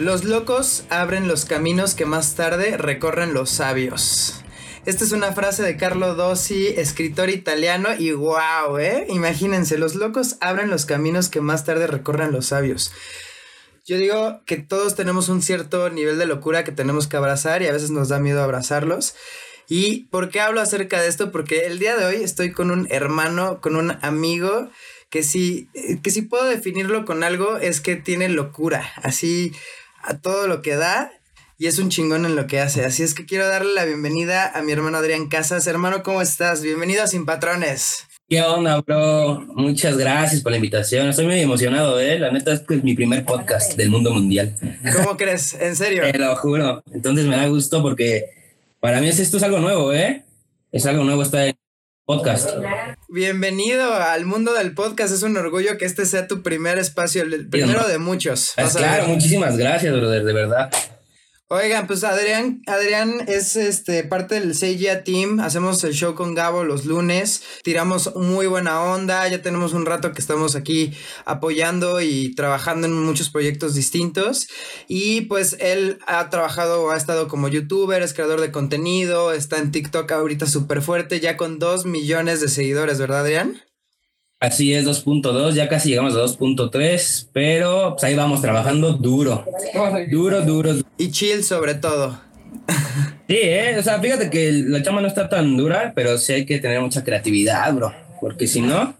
Los locos abren los caminos que más tarde recorren los sabios. Esta es una frase de Carlo Dossi, escritor italiano, y wow, ¿eh? Imagínense, los locos abren los caminos que más tarde recorren los sabios. Yo digo que todos tenemos un cierto nivel de locura que tenemos que abrazar y a veces nos da miedo abrazarlos. ¿Y por qué hablo acerca de esto? Porque el día de hoy estoy con un hermano, con un amigo que si, que si puedo definirlo con algo es que tiene locura, así a todo lo que da y es un chingón en lo que hace. Así es que quiero darle la bienvenida a mi hermano Adrián Casas. Hermano, ¿cómo estás? Bienvenido a Sin Patrones. ¿Qué onda, bro? Muchas gracias por la invitación. Estoy muy emocionado, ¿eh? La neta es que es mi primer podcast del mundo mundial. ¿Cómo crees? ¿En serio? Te lo juro. Entonces me da gusto porque para mí esto es algo nuevo, ¿eh? Es algo nuevo este podcast. Bienvenido al mundo del podcast. Es un orgullo que este sea tu primer espacio, el primero de muchos. claro, muchísimas gracias, brother, de verdad. Oigan, pues Adrián, Adrián es este parte del Seiya Team. Hacemos el show con Gabo los lunes. Tiramos muy buena onda. Ya tenemos un rato que estamos aquí apoyando y trabajando en muchos proyectos distintos. Y pues él ha trabajado, ha estado como youtuber, es creador de contenido, está en TikTok ahorita súper fuerte, ya con dos millones de seguidores, ¿verdad, Adrián? Así es, 2.2, ya casi llegamos a 2.3, pero pues ahí vamos trabajando duro. Duro, duro. Y chill sobre todo. Sí, ¿eh? o sea, fíjate que la chama no está tan dura, pero sí hay que tener mucha creatividad, bro, porque si no,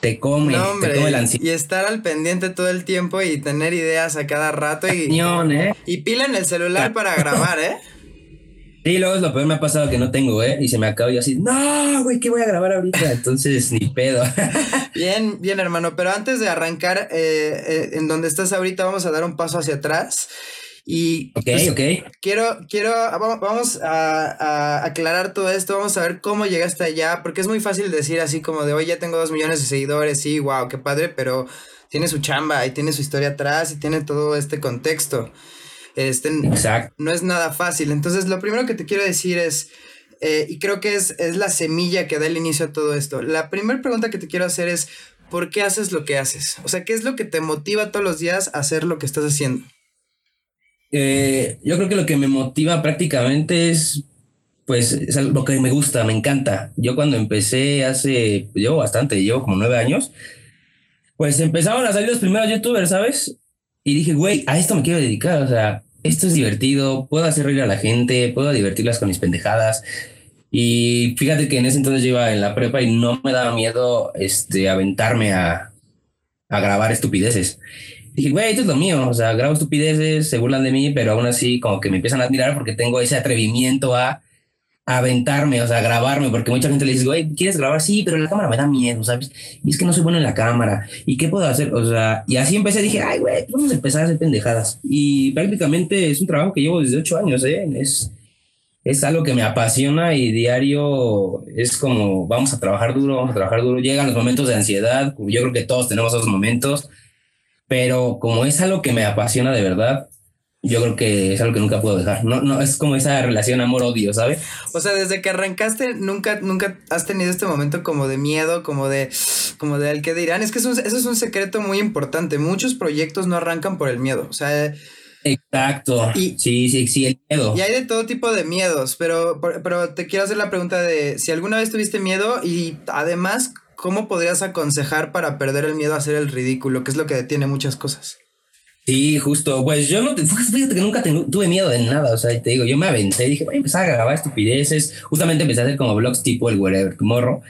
te come, te come la ansiedad. Y estar al pendiente todo el tiempo y tener ideas a cada rato y, ¿eh? y pila en el celular para grabar, ¿eh? Sí, luego es lo peor me ha pasado que no tengo, ¿eh? Y se me acaba y así, no, güey, ¿qué voy a grabar ahorita? Entonces, ni pedo. bien, bien, hermano. Pero antes de arrancar eh, eh, en donde estás ahorita, vamos a dar un paso hacia atrás. Y ok, pues, ok. Quiero, quiero, vamos a, aclarar todo esto, vamos a ver cómo llegaste allá, porque es muy fácil decir así como de, hoy ya tengo dos millones de seguidores, sí, wow, qué padre, pero tiene su chamba y tiene su historia atrás y tiene todo este contexto. Este, No es nada fácil. Entonces, lo primero que te quiero decir es, eh, y creo que es, es la semilla que da el inicio a todo esto. La primera pregunta que te quiero hacer es, ¿por qué haces lo que haces? O sea, ¿qué es lo que te motiva todos los días a hacer lo que estás haciendo? Eh, yo creo que lo que me motiva prácticamente es, pues, es lo que me gusta, me encanta. Yo cuando empecé hace, llevo bastante, llevo como nueve años, pues empezaron a salir los primeros youtubers, ¿sabes? Y dije, güey, a esto me quiero dedicar, o sea, esto es divertido, puedo hacer reír a la gente, puedo divertirlas con mis pendejadas. Y fíjate que en ese entonces yo iba en la prepa y no me daba miedo este, aventarme a, a grabar estupideces. Dije, güey, esto es lo mío, o sea, grabo estupideces, se burlan de mí, pero aún así como que me empiezan a admirar porque tengo ese atrevimiento a aventarme, o sea, grabarme, porque mucha gente le dice, güey, ¿quieres grabar? Sí, pero la cámara me da miedo, ¿sabes? Y es que no soy bueno en la cámara. ¿Y qué puedo hacer? O sea, y así empecé, dije, ay, güey, vamos a empezar a hacer pendejadas. Y prácticamente es un trabajo que llevo desde ocho años, ¿eh? Es, es algo que me apasiona y diario es como, vamos a trabajar duro, vamos a trabajar duro. Llegan los momentos de ansiedad, yo creo que todos tenemos esos momentos, pero como es algo que me apasiona de verdad, yo creo que es algo que nunca puedo dejar. No, no, es como esa relación amor-odio, ¿sabes? O sea, desde que arrancaste, nunca, nunca has tenido este momento como de miedo, como de, como de al que dirán. Es que eso, es un secreto muy importante. Muchos proyectos no arrancan por el miedo. O sea. Exacto. sí, sí, sí, el miedo. Y hay de todo tipo de miedos, pero, pero te quiero hacer la pregunta de si alguna vez tuviste miedo y además, ¿cómo podrías aconsejar para perder el miedo a hacer el ridículo? Que es lo que detiene muchas cosas. Sí, justo. Pues yo no, fíjate que nunca tuve miedo de nada. O sea, te digo, yo me aventé y dije, voy a empezar a grabar estupideces. Justamente empecé a hacer como vlogs tipo el Wherever Tomorrow.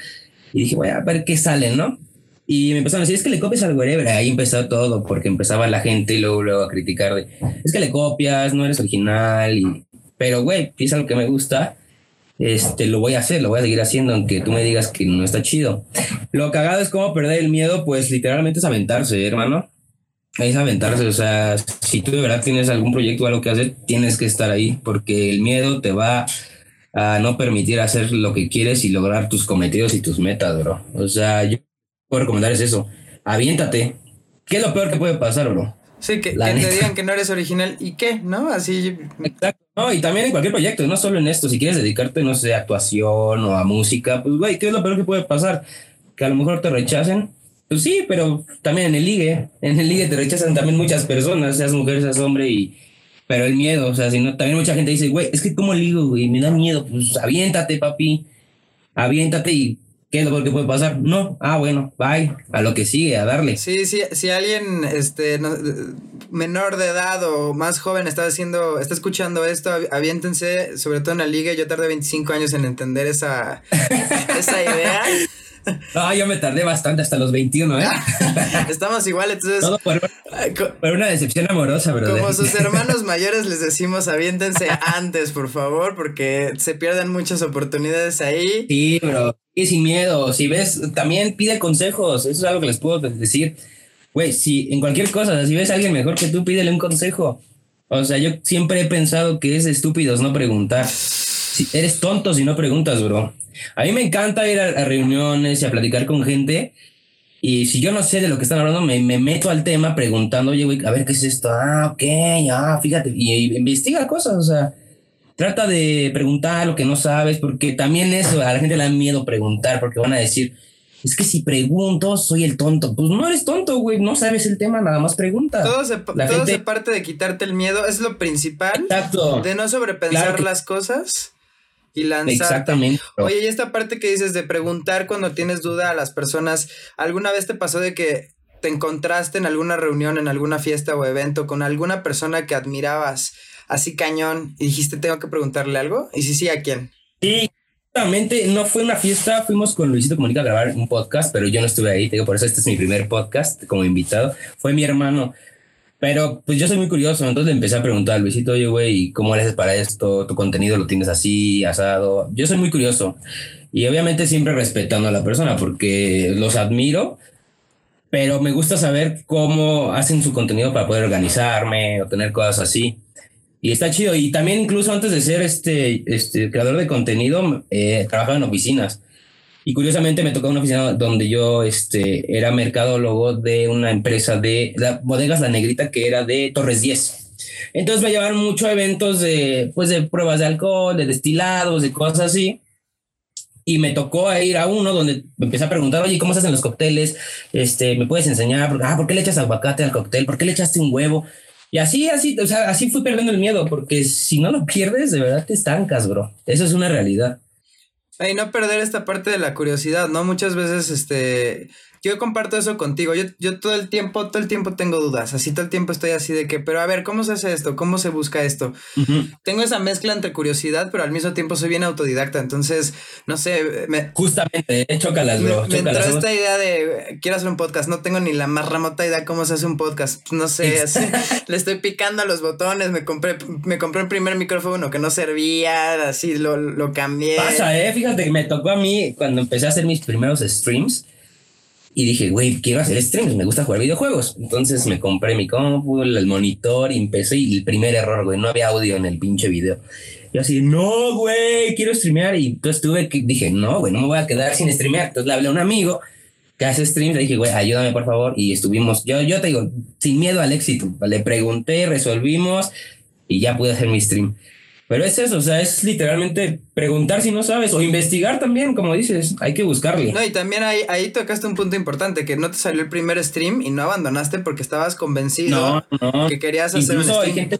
Y dije, voy a ver qué sale, ¿no? Y me empezaron a decir, es que le copias al Wherever. Ahí empezó todo, porque empezaba la gente y luego, luego a criticar de, es que le copias, no eres original. Y, pero, güey, es algo que me gusta, este, lo voy a hacer, lo voy a seguir haciendo, aunque tú me digas que no está chido. Lo cagado es como perder el miedo, pues literalmente es aventarse, hermano es aventarse, o sea, si tú de verdad tienes algún proyecto o algo que hacer, tienes que estar ahí, porque el miedo te va a no permitir hacer lo que quieres y lograr tus cometidos y tus metas, bro. O sea, yo puedo recomendar es eso, aviéntate. ¿Qué es lo peor que puede pasar, bro? Sí, que, te digan que no eres original y qué, ¿no? Así. Exacto. No, y también en cualquier proyecto, no solo en esto. Si quieres dedicarte, no sé, a actuación o a música, pues, güey, ¿qué es lo peor que puede pasar? Que a lo mejor te rechacen pues sí, pero también en el ligue, en el ligue te rechazan también muchas personas, seas mujer, seas hombre, y, Pero el miedo, o sea, si no, también mucha gente dice, güey, es que como ligo, güey, me da miedo, pues aviéntate, papi, aviéntate y ¿qué es lo que puede pasar? No, ah, bueno, bye, a lo que sigue, a darle. Sí, sí, si alguien, este, menor de edad o más joven está haciendo, está escuchando esto, aviéntense, sobre todo en la liga, yo tardé 25 años en entender esa, esa idea. No, yo me tardé bastante hasta los 21, ¿eh? Estamos igual, entonces. Todo por, una decepción amorosa, bro. Como sus hermanos mayores les decimos, aviéntense antes, por favor, porque se pierden muchas oportunidades ahí. Sí, bro. Y sin miedo. Si ves, también pide consejos. Eso es algo que les puedo decir. Güey, si en cualquier cosa, si ves a alguien mejor que tú, pídele un consejo. O sea, yo siempre he pensado que es estúpido no preguntar. Si eres tonto si no preguntas, bro. A mí me encanta ir a, reuniones y a platicar con gente. Y si yo no sé de lo que están hablando, me, me meto al tema preguntando, oye, güey, a ver qué es esto. Ah, ok, ah, fíjate. Y, investiga cosas, o sea, trata de preguntar lo que no sabes, porque también eso, a la gente le da miedo preguntar, porque van a decir, es que si pregunto, soy el tonto. Pues no eres tonto, güey, no sabes el tema, nada más pregunta. Todo se, parte de quitarte el miedo, es lo principal. Exacto. De no sobrepensar las cosas y lanzar. Exactamente. Oye, y esta parte que dices de preguntar cuando tienes duda a las personas, ¿alguna vez te pasó de que te encontraste en alguna reunión, en alguna fiesta o evento con alguna persona que admirabas así cañón y dijiste tengo que preguntarle algo? Y si sí, ¿a quién? Sí, no fue una fiesta, fuimos con Luisito Comunica a grabar un podcast, pero yo no estuve ahí, por eso este es mi primer podcast como invitado, fue mi hermano. Pero pues yo soy muy curioso, entonces le empecé a preguntar al Luisito, oye, güey, ¿cómo le haces para esto? ¿Tu contenido lo tienes así, asado? Yo soy muy curioso y obviamente siempre respetando a la persona porque los admiro, pero me gusta saber cómo hacen su contenido para poder organizarme o tener cosas así. Y está chido. Y también incluso antes de ser este, este creador de contenido, eh, trabajaba en oficinas. Y curiosamente me tocó una oficina donde yo este, era mercadólogo de una empresa de la, bodegas La Negrita que era de Torres 10. Entonces me llevaron mucho a eventos de, pues, de pruebas de alcohol, de destilados, de cosas así. Y me tocó ir a uno donde me empecé a preguntar, oye, ¿cómo se hacen los cócteles? Este, ¿Me puedes enseñar? Ah, ¿por qué le echas aguacate al cóctel? ¿Por qué le echaste un huevo? Y así, así, o sea, así fui perdiendo el miedo, porque si no lo pierdes, de verdad te estancas, bro. Eso es una realidad. Y no perder esta parte de la curiosidad, ¿no? Muchas veces, este, yo comparto eso contigo. Yo, yo todo el tiempo, todo el tiempo tengo dudas. Así todo el tiempo estoy así de que, pero a ver, ¿cómo se hace esto? ¿Cómo se busca esto? Tengo esa mezcla entre curiosidad, pero al mismo tiempo soy bien autodidacta. Entonces, no sé. Me, Justamente, eh, chócalas, bro. Me, entró esta idea de quiero hacer un podcast. No tengo ni la más remota idea cómo se hace un podcast. No sé, le estoy picando a los botones. Me compré, me compré un primer micrófono que no servía. Así lo, lo cambié. Pasa, eh. Fíjate que me tocó a mí cuando empecé a hacer mis primeros streams y dije, güey, quiero hacer streams, me gusta jugar videojuegos. Entonces me compré mi compu, el monitor y empecé. Y el primer error, güey, no había audio en el pinche video. Yo así, no, güey, quiero streamear. Y entonces tuve que, dije, no, güey, no me voy a quedar sin streamear. Entonces le hablé a un amigo que hace streams. Le dije, güey, ayúdame por favor. Y estuvimos, yo, yo te digo, sin miedo al éxito. Le pregunté, resolvimos y ya pude hacer mi stream. Pero es eso, o sea, es literalmente preguntar si no sabes o investigar también, como dices, hay que buscarle. No, y también ahí, ahí tocaste un punto importante, que no te salió el primer stream y no abandonaste porque estabas convencido que querías hacer un stream. Hay gente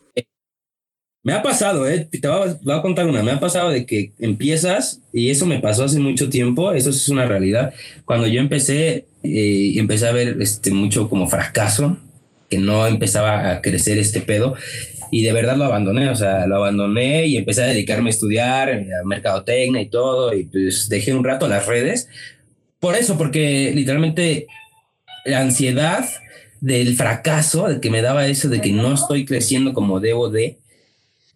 me ha pasado, eh, te voy, a, contar una, me ha pasado de que empiezas, y eso me pasó hace mucho tiempo, eso es una realidad, cuando yo empecé, eh, empecé a ver este, mucho como fracaso, que no empezaba a crecer este pedo, y de verdad lo abandoné, o sea, lo abandoné y empecé a dedicarme a estudiar, a mercadotecnia y todo, y pues dejé un rato las redes. Por eso, porque literalmente la ansiedad del fracaso, de que me daba eso, de que no estoy creciendo como debo de,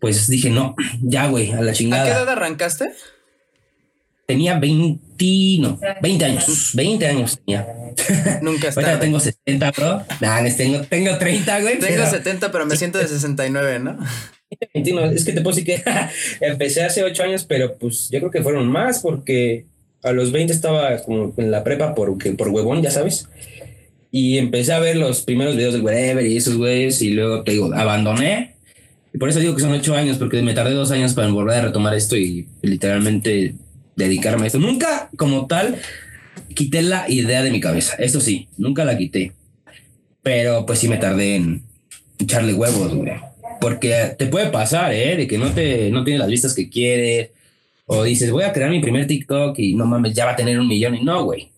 pues dije, no, ya, güey, a la chingada. ¿A qué edad arrancaste? Tenía 20, no, 20 años, 20 años tenía. Nunca está. Ahorita tengo 70, bro. Nah, tengo, tengo 30, güey. Tengo 70, pero me siento de 69, ¿no? Es que te puedo decir que empecé hace 8 años, pero pues yo creo que fueron más porque a los 20 estaba como en la prepa por, por huevón, ya sabes. Y empecé a ver los primeros videos de Whatever y esos güeyes y luego te digo, abandoné. Y por eso digo que son 8 años, porque me tardé dos años para volver a retomar esto y literalmente dedicarme a esto. Nunca como tal quité la idea de mi cabeza, eso sí, nunca la quité. Pero pues sí me tardé en echarle huevos, güey. porque te puede pasar, ¿eh? De que no, te, no tienes las vistas que quieres, o dices, voy a crear mi primer TikTok y no mames, ya va a tener un millón y no, güey.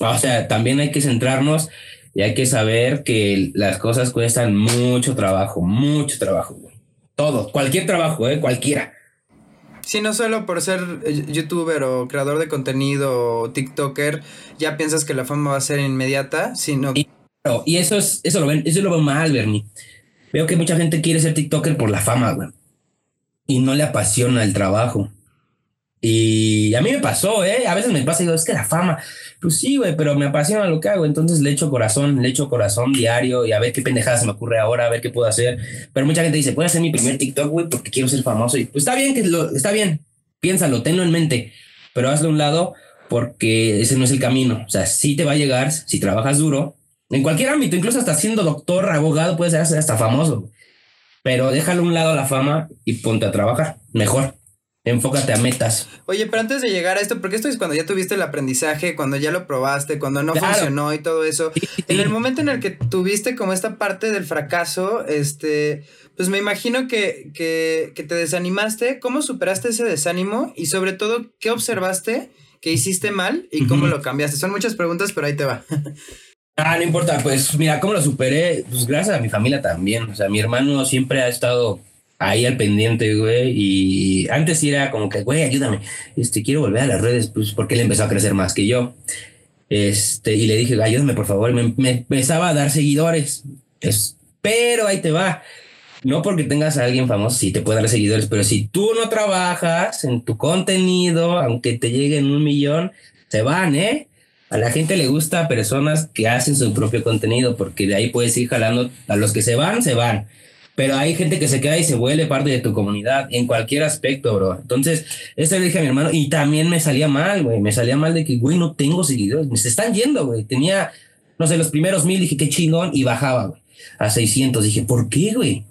O sea, también hay que centrarnos y hay que saber que las cosas cuestan mucho trabajo, mucho trabajo, güey. Todo, cualquier trabajo, ¿eh? Cualquiera. Sí, no solo por ser eh, youtuber o creador de contenido o TikToker, ya piensas que la fama va a ser inmediata, sino... Y, y eso es, eso lo ven, eso lo veo mal, Bernie. Veo que mucha gente quiere ser TikToker por la fama, güey. Y no le apasiona el trabajo. Y a mí me pasó, ¿eh? A veces me pasa y digo, es que la fama, pues sí, güey, pero me apasiona lo que hago, entonces le echo corazón, le echo corazón diario y a ver qué pendejada se me ocurre ahora, a ver qué puedo hacer. Pero mucha gente dice, puedo hacer mi primer TikTok, güey, porque quiero ser famoso. Y pues está bien, que lo, está bien, piénsalo, tenlo en mente, pero hazlo a un lado porque ese no es el camino. O sea, sí te va a llegar si trabajas duro, en cualquier ámbito, incluso hasta siendo doctor, abogado, puedes ser hasta famoso. Pero déjalo a un lado la fama y ponte a trabajar, mejor. Enfócate a metas. Oye, pero antes de llegar a esto, porque esto es cuando ya tuviste el aprendizaje, cuando ya lo probaste, cuando no funcionó y todo eso. En el momento en el que tuviste como esta parte del fracaso, este, pues me imagino que, que, que te desanimaste. ¿Cómo superaste ese desánimo? Y sobre todo, ¿qué observaste que hiciste mal y cómo lo cambiaste? Son muchas preguntas, pero ahí te va. Ah, no importa, pues mira, ¿cómo lo superé? Pues gracias a mi familia también. O sea, mi hermano siempre ha estado ahí al pendiente, güey. Y antes era como que, güey, ayúdame. Este, quiero volver a las redes, pues porque él empezó a crecer más que yo. Este, y le dije, ayúdame, por favor. Me, me empezaba a dar seguidores. Es, pero ahí te va. No porque tengas a alguien famoso, sí te puede dar seguidores, pero si tú no trabajas en tu contenido, aunque te lleguen un millón, se van, ¿eh? A la gente le gusta personas que hacen su propio contenido, porque de ahí puedes ir jalando. A los que se van, se van pero hay gente que se queda y se vuelve parte de tu comunidad en cualquier aspecto, bro. Entonces, eso le dije a mi hermano y también me salía mal, güey. Me salía mal de que, güey, no tengo seguidores. Me se están yendo, güey. Tenía, no sé, los primeros mil, dije, qué chingón, y bajaba, güey. A 600, dije, ¿por qué, güey?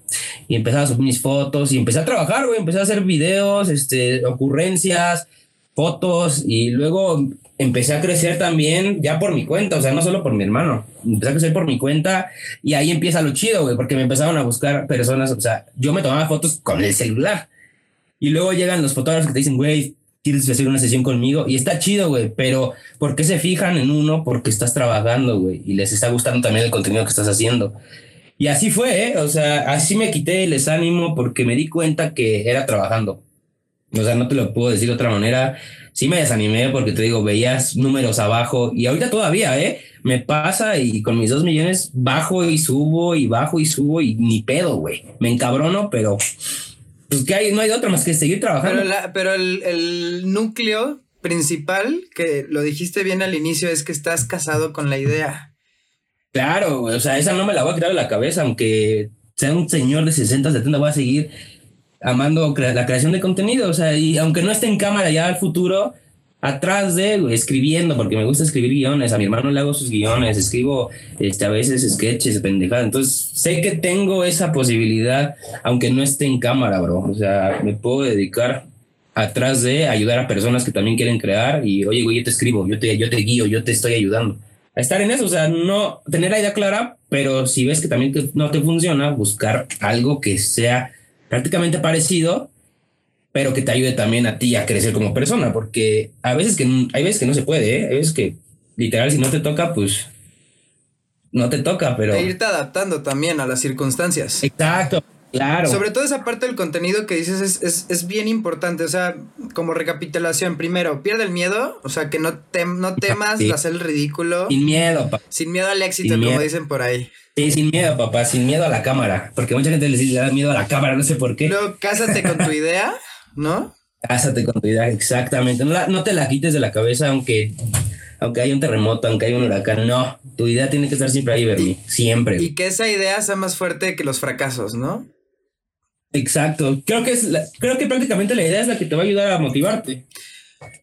Y empezaba a subir mis fotos y empecé a trabajar, güey. Empecé a hacer videos, este, ocurrencias, fotos y luego empecé a crecer también ya por mi cuenta, o sea, no solo por mi hermano, empecé a crecer por mi cuenta y ahí empieza lo chido, güey, porque me empezaron a buscar personas, o sea, yo me tomaba fotos con el celular y luego llegan los fotógrafos que te dicen, güey, ¿quieres hacer una sesión conmigo? Y está chido, güey, pero ¿por qué se fijan en uno? Porque estás trabajando, güey, y les está gustando también el contenido que estás haciendo. Y así fue, ¿eh? O sea, así me quité el desánimo porque me di cuenta que era trabajando. O sea, no te lo puedo decir de otra manera. Sí me desanimé porque te digo, veías números abajo y ahorita todavía, ¿eh? Me pasa y con mis dos millones bajo y subo y bajo y subo y ni pedo, güey. Me encabrono, pero pues que hay, no hay otra más que seguir trabajando. Pero, pero el, el núcleo principal, que lo dijiste bien al inicio, es que estás casado con la idea. Claro, o sea, esa no me la voy a quitar de la cabeza, aunque sea un señor de 60, 70, voy a seguir amando la creación de contenido, o sea, y aunque no esté en cámara ya al futuro, atrás de escribiendo, porque me gusta escribir guiones, a mi hermano le hago sus guiones, escribo este, a veces sketches, pendejadas, entonces sé que tengo esa posibilidad, aunque no esté en cámara, bro, o sea, me puedo dedicar atrás de ayudar a personas que también quieren crear y, oye, güey, yo te escribo, yo te, yo te guío, yo te estoy ayudando. A estar en eso, o sea, no tener la idea clara, pero si ves que también no te funciona, buscar algo que sea prácticamente parecido, pero que te ayude también a ti a crecer como persona, porque a veces que hay veces que no se puede, ¿eh? hay veces que literal si no te toca, pues no te toca, pero... E irte adaptando también a las circunstancias. Exacto, claro. Sobre todo esa parte del contenido que dices es, es, es bien importante, o sea, como recapitulación, primero, pierde el miedo, o sea, que no, te, no temas hacer el ridículo. Sin miedo, papá. Sin miedo al éxito, como dicen por ahí. Sí, sin miedo, papá, sin miedo a la cámara. Porque mucha gente le da miedo a la cámara, no sé por qué. Luego, cásate con tu idea, ¿no? Cásate con tu idea, exactamente. No, no te la quites de la cabeza, aunque, aunque haya un terremoto, aunque haya un huracán. No, tu idea tiene que estar siempre ahí, Bernie. Siempre. Y que esa idea sea más fuerte que los fracasos, ¿no? Exacto. Creo que, es creo que prácticamente la idea es la que te va a ayudar a motivarte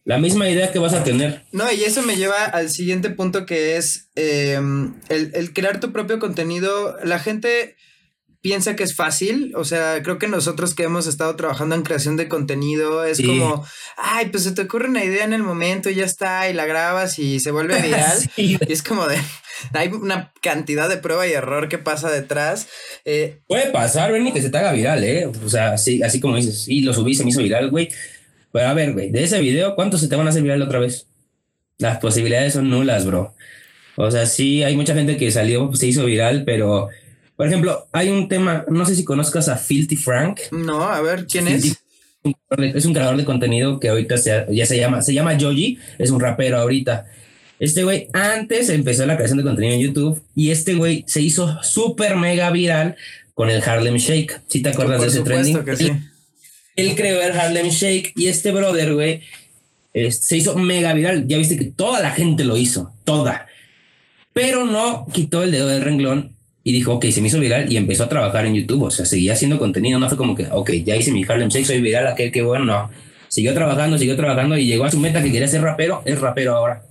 la misma idea que vas a tener. No, y eso me lleva al siguiente punto que es em, el, crear tu propio contenido. La gente piensa que es fácil. O sea, creo que nosotros que hemos estado trabajando en creación de contenido es como, ay, pues se te ocurre una idea en el momento y ya está, y la grabas y se vuelve viral. Y es como de, hay una cantidad de prueba y error que pasa detrás. Eh, Puede pasar, Benny, que se te haga viral, ¿eh? O sea, así, así como dices, sí, lo subí, se me hizo viral, güey. Pero a ver, güey, de ese video, ¿cuántos se te van a hacer viral otra vez? Las posibilidades son nulas, bro. O sea, sí, hay mucha gente que salió, se hizo viral, pero, por ejemplo, hay un tema, no sé si conozcas a Filthy Frank. No, a ver, ¿quién es? Es un creador de contenido que ahorita ya se llama, se llama Joji, es un rapero ahorita. Este güey antes empezó la creación de contenido en YouTube y este güey se hizo súper mega viral con el Harlem Shake. ¿Sí te acuerdas de ese trending? Que sí. él, creó el Harlem Shake y este brother, güey, se hizo mega viral. Ya viste que toda la gente lo hizo, toda pero no quitó el dedo del renglón y dijo, ok, se me hizo viral y empezó a trabajar en YouTube. O sea, seguía haciendo contenido. No fue como que, ok, ya hice mi Harlem Shake, soy viral, aquel que bueno, no. Siguió trabajando, siguió trabajando y llegó a su meta que quería ser rapero, es rapero ahora.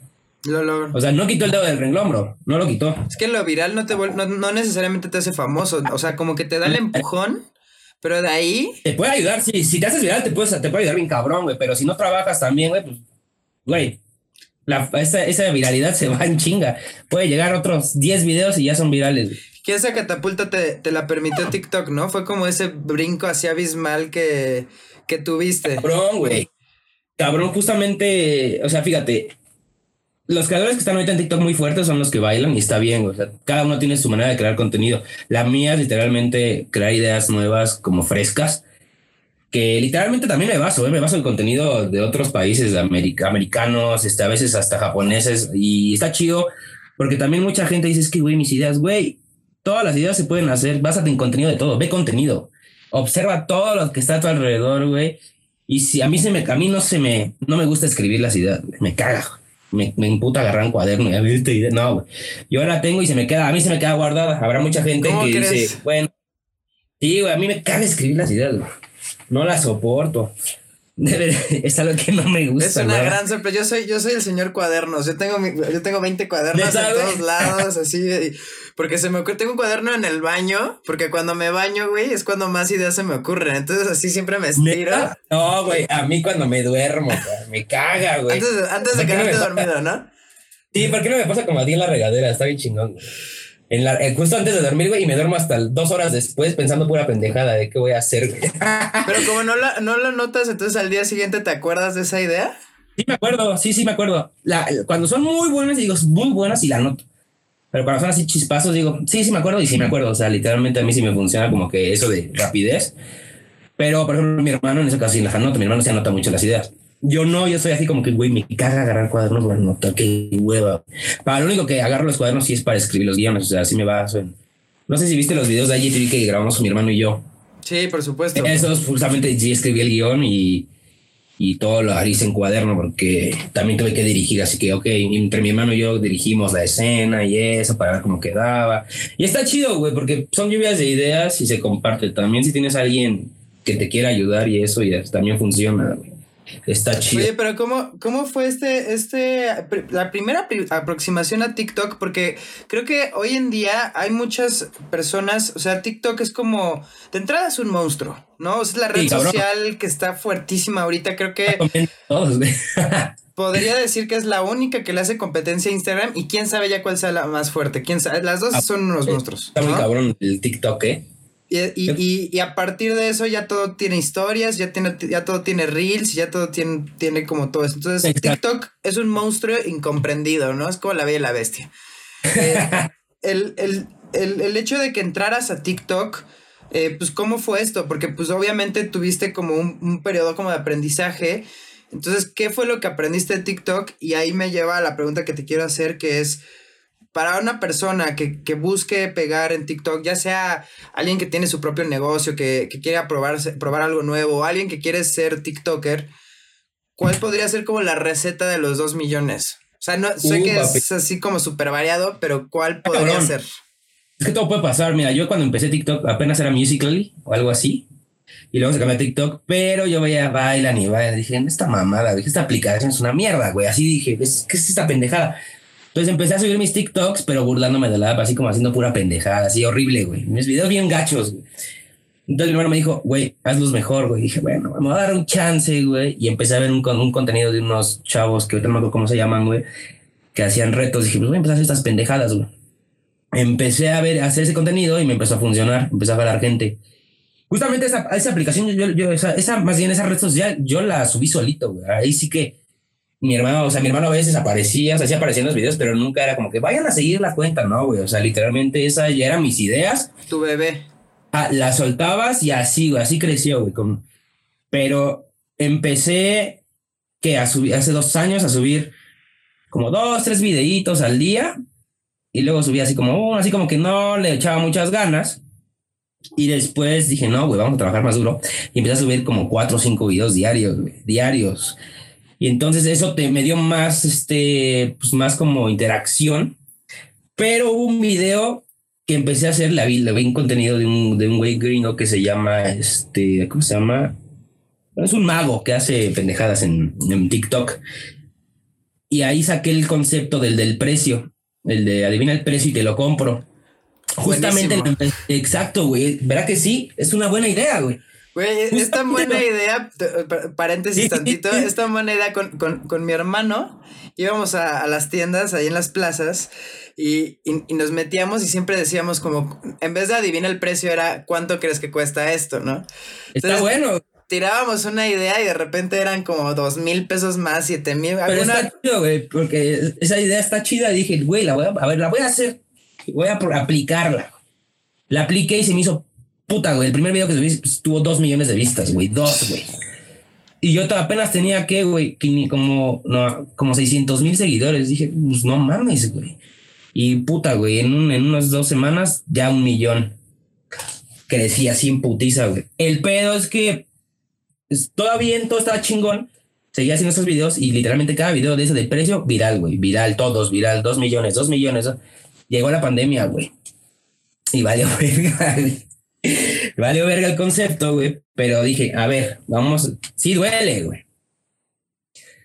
Lo logró. O sea, no quitó el dedo del renglón, bro. No lo quitó. Es que lo viral no te no, no, necesariamente te hace famoso. O sea, como que te da el empujón, pero de ahí. Te puede ayudar. Si, si te haces viral, te, puedes, te puede ayudar bien cabrón, güey. Pero si no trabajas también, güey, pues. Güey, la, esa, esa, viralidad se va en chinga. Puede llegar otros 10 videos y ya son virales. Que esa catapulta te, te, la permitió TikTok, ¿no? Fue como ese brinco así abismal que, que tuviste. Cabrón, güey. Cabrón, justamente, o sea, fíjate, los creadores que están ahorita en TikTok muy fuertes son los que bailan y está bien, o sea, cada uno tiene su manera de crear contenido. La mía es literalmente crear ideas nuevas como frescas que literalmente también me baso, ¿eh? me baso en contenido de otros países americanos, este, a veces hasta japoneses, y está chido porque también mucha gente dice, es que, güey, mis ideas, güey, todas las ideas se pueden hacer, básate en contenido de todo, ve contenido, observa todo lo que está a tu alrededor, güey, y si a mí, se me, a mí no, se me, no me gusta escribir las ideas, me caga, me, me imputa agarrar un cuaderno y a ver esta idea, no, güey, yo la tengo y se me queda, a mí se me queda guardada, habrá mucha gente que dice, bueno, sí, güey, a mí me caga escribir las ideas, güey no la soporto. es algo que no me gusta. Es una gran sorpresa. Yo soy, yo soy el señor cuadernos. Yo tengo, yo tengo 20 cuadernos en todos lados, así. Porque se me ocurre, tengo un cuaderno en el baño, porque cuando me baño, güey, es cuando más ideas se me ocurren. Entonces así siempre me estiro. No, güey, a mí cuando me duermo, me caga, güey. Antes, antes de quedarte dormido, ¿no? Sí, ¿por qué no me pasa como a ti en la regadera? Está bien chingón. En la, eh, justo antes de dormir, güey, y me duermo hasta dos horas después pensando pura pendejada de qué voy a hacer, Pero como no la, no la notas, entonces al día siguiente te acuerdas de esa idea. Sí, me acuerdo, sí, sí, me acuerdo. La, cuando son muy buenas, digo, muy buenas y la noto. Pero cuando son así chispazos, digo, sí, sí me acuerdo y sí me acuerdo. O sea, literalmente a mí sí me funciona como que eso de rapidez. Pero, por ejemplo, mi hermano en ese caso sí las anota. Mi hermano se anota mucho las ideas. Yo no, yo soy así como que, güey, me caga agarrar cuadernos para anotar, qué hueva. Para lo único que agarro los cuadernos sí es para escribir los guiones, o sea, así me va. No sé si viste los videos de IGTV que grabamos mi hermano y yo. Sí, por supuesto. Esos justamente sí escribí el guion y, y todo lo hice en cuaderno porque también tuve que dirigir, así que, ok, entre mi hermano y yo dirigimos la escena y eso para ver cómo quedaba. Y está chido, güey, porque son lluvias de ideas y se comparte. También si tienes a alguien que te quiera ayudar y eso, y también funciona, güey. Está chido. Oye, pero ¿cómo, cómo fue este, este, la primera aproximación a TikTok? Porque creo que hoy en día hay muchas personas, o sea, TikTok es como, de entrada es un monstruo, ¿no? Es la red social que está fuertísima ahorita, creo que... podría decir que es la única que le hace competencia a Instagram y quién sabe ya cuál sea la más fuerte. ¿Quién sabe? Las dos ah, son unos monstruos. Está muy cabrón el TikTok, ¿eh? Y, y, y, a partir de eso ya todo tiene historias, ya, tiene, ya todo tiene reels, ya todo tiene, tiene como todo eso. Entonces, TikTok es un monstruo incomprendido, ¿no? Es como la bella y la bestia. Eh, el, el, el, el, hecho de que entraras a TikTok, eh, pues, ¿cómo fue esto? Porque, pues, obviamente tuviste como un, un periodo como de aprendizaje. Entonces, ¿qué fue lo que aprendiste de TikTok? Y ahí me lleva a la pregunta que te quiero hacer, que es para una persona que, busque pegar en TikTok, ya sea alguien que tiene su propio negocio, que, que quiere probar, probar algo nuevo, o alguien que quiere ser TikToker, ¿cuál podría ser como la receta de los dos millones? O sea, no, sé uh, que es así como súper variado, pero ¿cuál podría ser? Es que todo puede pasar. Mira, yo cuando empecé TikTok apenas era Musical.ly o algo así. Y luego se cambió a TikTok, pero yo veía bailan y bailan. Dije, esta mamada, esta aplicación es una mierda, güey. Así dije, ¿qué es esta pendejada? Entonces empecé a subir mis TikToks, pero burlándome de la app, así como haciendo pura pendejada, así horrible, güey. Mis videos bien gachos, güey. Entonces mi hermano me dijo, güey, hazlos mejor, güey. Dije, bueno, vamos a dar un chance, güey. Y empecé a ver un, un contenido de unos chavos que ahorita no me acuerdo cómo se llaman, güey, que hacían retos. Dije, pues voy a empezar a hacer estas pendejadas, güey. Empecé a ver, a hacer ese contenido y me empezó a funcionar. Empecé a jalar gente. Justamente esa, esa aplicación, yo, yo, esa, esa, más bien esa red social, yo la subí solito, güey. Ahí sí que mi hermano, o sea, mi hermano a veces aparecía, o sea, sí aparecía en los videos, pero nunca era como que vayan a seguir la cuenta, ¿no, güey? O sea, literalmente esa ya eran mis ideas. Tu bebé. Ah, la soltabas y así, güey, así creció, güey. Con... Pero empecé que a subir, hace dos años a subir como dos, tres videitos al día y luego subí así como, así como que no le echaba muchas ganas. Y después dije, no, güey, vamos a trabajar más duro. Y empecé a subir como cuatro o cinco videos diarios, güey, diarios. Y entonces eso te, me dio más, este, pues más como interacción. Pero hubo un video que empecé a hacer, la vi, la vi en contenido de un, de un güey gringo que se llama, este, ¿cómo se llama? Es un mago que hace pendejadas en, en TikTok. Y ahí saqué el concepto del del precio, el de adivina el precio y te lo compro. Justamente, exacto, güey. ¿Verdad que sí? Es una buena idea, güey. Güey, es tan buena idea, paréntesis tantito, es tan buena idea con, con, con mi hermano. Íbamos a, a, las tiendas ahí en las plazas y, y, y, nos metíamos y siempre decíamos como, en vez de adivinar el precio era cuánto crees que cuesta esto, ¿no? Entonces, Está bueno. Tirábamos una idea y de repente eran como dos mil pesos más, siete mil. Pero alguna... está chido, güey, porque esa idea está chida. Dije, güey, la voy a, a ver, la voy a hacer, voy a aplicarla. La apliqué y se me hizo puta, güey. El primer video que subí tuvo dos millones de vistas, güey. Dos, güey. Y yo apenas tenía que, güey, como, no, como 600 mil seguidores. Dije, pues no mames, güey. Y puta, güey, en, en unas dos semanas ya un millón. Crecí así en putiza, güey. El pedo es que pues, todo bien, todo estaba chingón. Seguía haciendo esos videos y literalmente cada video de ese de precio, viral, güey. Viral, todos, viral, dos millones, dos millones. Llegó la pandemia, güey. Y valió, güey. Vale verga el concepto, güey. Pero dije, a ver, vamos. Sí, duele, güey.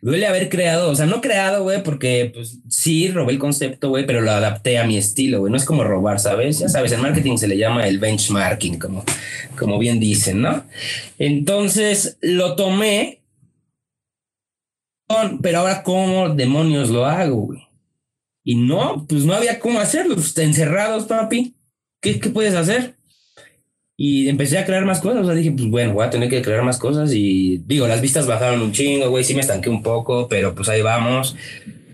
Duele haber creado, o sea, no creado, güey, porque pues sí robé el concepto, güey, pero lo adapté a mi estilo, güey. No es como robar, ¿sabes? Ya sabes, en marketing se le llama el benchmarking, como, como bien dicen, ¿no? Entonces lo tomé, pero ahora, ¿cómo demonios lo hago, güey? Y no, pues no había cómo hacerlo. Pues, encerrados, papi. ¿Qué, qué puedes hacer? Y empecé a crear más cosas. O sea, dije, pues bueno, voy a tener que crear más cosas. Y digo, las vistas bajaron un chingo, güey. Sí me estanqué un poco, pero pues ahí vamos.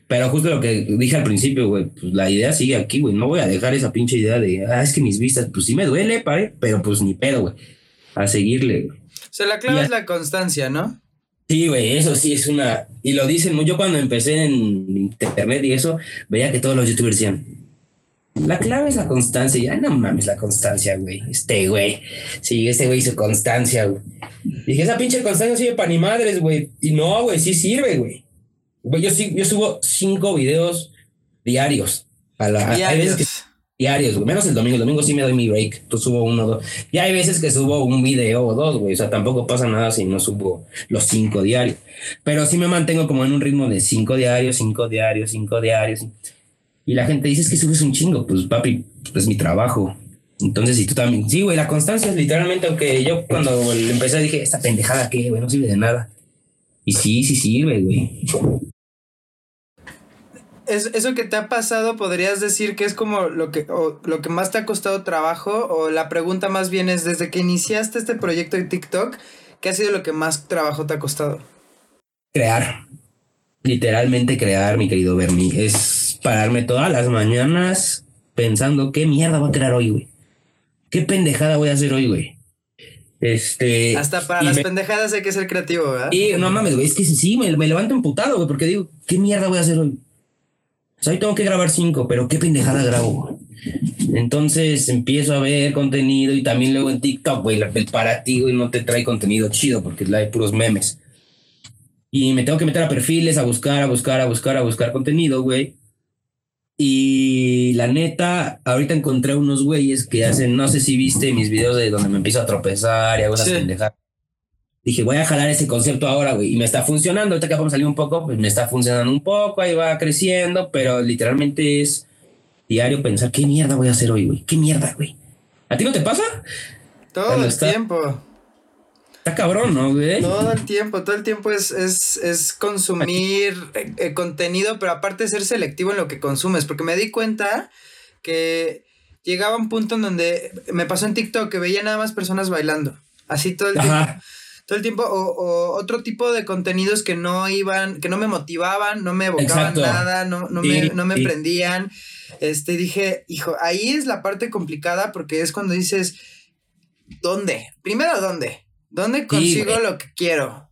Pero justo lo que dije al principio, güey, pues la idea sigue aquí, güey. No voy a dejar esa pinche idea de, ah, es que mis vistas, pues sí me duele, pare, pero pues ni pedo, güey. A seguirle, güey. O sea, la clave es la constancia, ¿no? Sí, güey, eso sí es una. Y lo dicen, yo cuando empecé en internet y eso, veía que todos los youtubers decían, la clave es la constancia. Ya no mames la constancia, güey. Este güey. Sí, este güey hizo constancia, güey. Dije, esa pinche constancia sirve para ni madres, güey. Y no, güey, sí sirve, güey. Güey, yo, yo subo cinco videos diarios. A la, diarios. Hay veces que, diarios, güey. Menos el domingo. El domingo sí me doy mi break. Tú subo uno o dos. Y hay veces que subo un video o dos, güey. O sea, tampoco pasa nada si no subo los cinco diarios. Pero sí me mantengo como en un ritmo de cinco diarios, cinco diarios, cinco diarios. Y la gente dice, es que subes un chingo. Pues papi, es mi trabajo. Entonces, si tú también, sí, güey, la constancia es literalmente, aunque yo cuando empecé dije, esta pendejada que, güey, no sirve de nada. Y sí, sí sirve, güey. Es, eso que te ha pasado, podrías decir que es como lo que, o, lo que más te ha costado trabajo, o la pregunta más bien es, desde que iniciaste este proyecto de TikTok, ¿qué ha sido lo que más trabajo te ha costado? Crear. Literalmente crear, mi querido Bernie. Es pararme todas las mañanas pensando qué mierda voy a crear hoy, güey. ¿Qué pendejada voy a hacer hoy, güey? Este. Hasta para las me... pendejadas hay que ser creativo, ¿verdad? Sí, no mames, güey. Es que sí, me, me levanto emputado, güey, porque digo, ¿qué mierda voy a hacer hoy? O sea, hoy tengo que grabar cinco, pero qué pendejada grabo. Entonces empiezo a ver contenido y también luego en TikTok, güey, el para ti, güey, no te trae contenido chido porque es la de puros memes. Y me tengo que meter a perfiles, a buscar, a buscar, a buscar, a buscar contenido, güey. Y la neta, ahorita encontré unos güeyes que hacen, no sé si viste mis videos de donde me empiezo a tropezar y hago esas sí. pendejadas. dije, voy a jalar ese concepto ahora, güey, y me está funcionando. Ahorita que vamos a salir un poco, pues me está funcionando un poco, ahí va creciendo, pero literalmente es diario pensar, ¿qué mierda voy a hacer hoy, güey? ¿Qué mierda, güey? ¿A ti no te pasa? Todo el tiempo. Está cabrón, ¿no, güey? Todo el tiempo, todo el tiempo es, es, es consumir eh, eh, contenido, pero aparte ser selectivo en lo que consumes, porque me di cuenta que llegaba un punto en donde me pasó en TikTok que veía nada más personas bailando, así todo el tiempo todo el tiempo, o, otro tipo de contenidos que no iban, que no me motivaban, no me evocaban nada, no, no, me, no me prendían. Este, dije, hijo, ahí es la parte complicada porque es cuando dices, ¿dónde? Primero, ¿dónde? ¿Dónde consigo lo que quiero?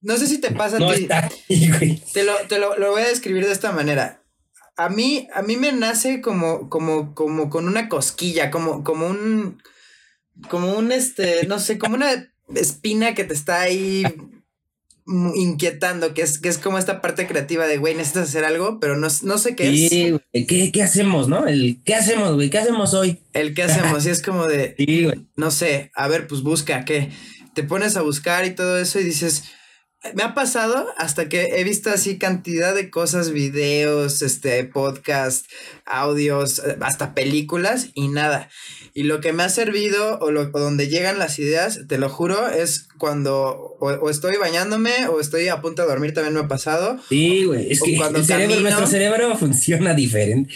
No sé si te pasa a ti. te, lo, te lo, lo, voy a describir de esta manera. A mí, a mí me nace como, como, como con una cosquilla, como, como un, como un, este, no sé, como una espina que te está ahí inquietando, que es, que es como esta parte creativa de, güey, necesitas hacer algo, pero no, no sé qué es. ¿Qué, ¿Qué hacemos, no? El ¿qué hacemos, güey? ¿Qué hacemos hoy? El ¿qué hacemos? y es como de, no sé, a ver, pues busca, ¿qué? Te pones a buscar y todo eso y dices, me ha pasado hasta que he visto así cantidad de cosas, videos, este, podcast, audios, hasta películas y nada. Y lo que me ha servido o, lo, donde llegan las ideas, te lo juro, es cuando o, estoy bañándome o estoy a punto de dormir, también me ha pasado. Sí, güey, es que el cerebro, nuestro cerebro funciona diferente.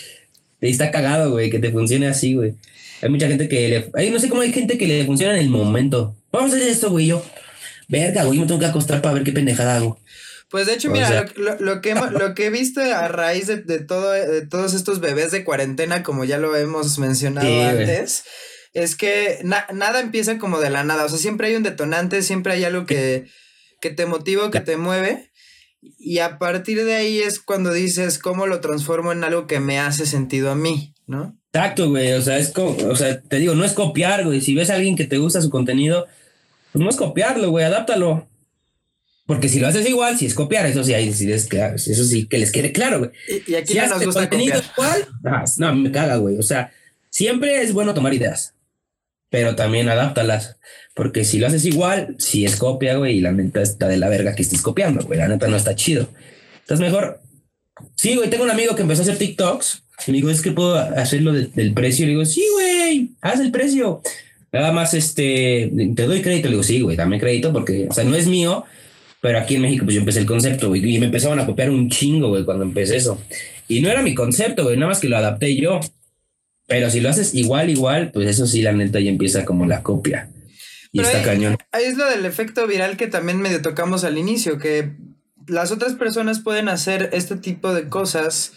Está cagado, güey, que te funcione así, güey. Hay mucha gente que le... Hay, no sé cómo hay gente que le funciona en el momento. Vamos a hacer esto, güey, yo. Verga, güey, me tengo que acostar para ver qué pendejada hago. Pues de hecho, mira, lo, que, lo que he visto a raíz de, todo, de todos estos bebés de cuarentena, como ya lo hemos mencionado antes, es que nada empieza como de la nada. O sea, siempre hay un detonante, siempre hay algo que, que te motiva, que te mueve. Y a partir de ahí es cuando dices cómo lo transformo en algo que me hace sentido a mí, ¿no? Exacto, güey. O sea, es como, o sea, te digo, no es copiar, güey. Si ves a alguien que te gusta su contenido, pues no es copiarlo, güey, adáptalo. Porque si lo haces igual, si es copiar, eso sí, ahí sí eso sí que les quede claro, güey. Y, aquí no nos gusta copiar. Igual, no, me caga, güey. O sea, siempre es bueno tomar ideas, pero también adáptalas. Porque si lo haces igual, si es copia, güey, y la neta está de la verga que estés copiando, güey. La neta no está chido. Entonces, mejor. Sí, güey, tengo un amigo que empezó a hacer TikToks. Y me dijo, es que puedo hacerlo del precio. Y le digo, sí, güey, haz el precio. Nada más, este, te doy crédito. Le digo, sí, güey, dame crédito porque, o sea, no es mío pero aquí en México, pues yo empecé el concepto, güey, y me empezaban a copiar un chingo, güey, cuando empecé eso. Y no era mi concepto, güey, nada más que lo adapté yo. Pero si lo haces igual, igual, pues eso sí, la neta ya empieza como la copia. Y está cañón. Ahí es lo del efecto viral que también medio tocamos al inicio, que las otras personas pueden hacer este tipo de cosas